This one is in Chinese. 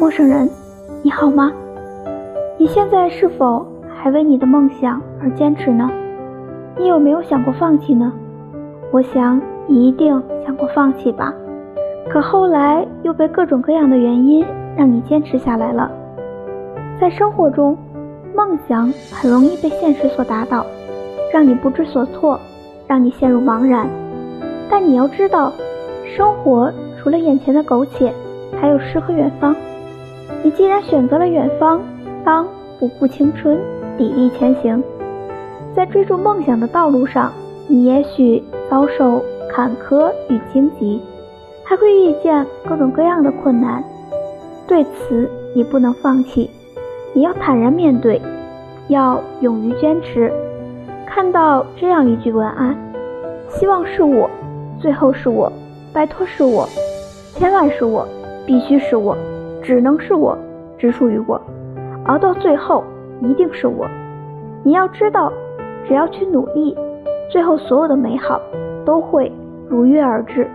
陌生人，你好吗？你现在是否还为你的梦想而坚持呢？你有没有想过放弃呢？我想你一定想过放弃吧，可后来又被各种各样的原因让你坚持下来了。在生活中，梦想很容易被现实所打倒，让你不知所措，让你陷入茫然。但你要知道，生活除了眼前的苟且，还有诗和远方。你既然选择了远方，当不顾青春，砥砺前行。在追逐梦想的道路上，你也许遭受坎坷与荆棘，还会遇见各种各样的困难。对此，你不能放弃。你要坦然面对，要勇于坚持。看到这样一句文案：希望是我，最后是我，拜托是我，千万是我，必须是我，只能是我，只属于我，熬到最后一定是我。你要知道，只要去努力，最后所有的美好都会如约而至。